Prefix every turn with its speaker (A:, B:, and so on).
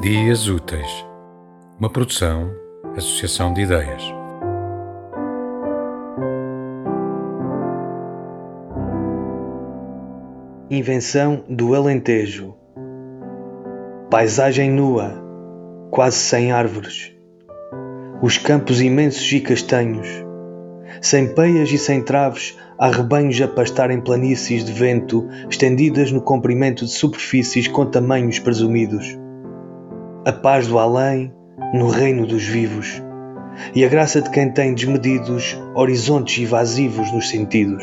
A: Dias Úteis, uma produção, associação de ideias.
B: Invenção do Alentejo. Paisagem nua, quase sem árvores. Os campos imensos e castanhos. Sem peias e sem traves, há rebanhos a pastar em planícies de vento estendidas no comprimento de superfícies com tamanhos presumidos. A paz do além no reino dos vivos e a graça de quem tem desmedidos horizontes evasivos nos sentidos.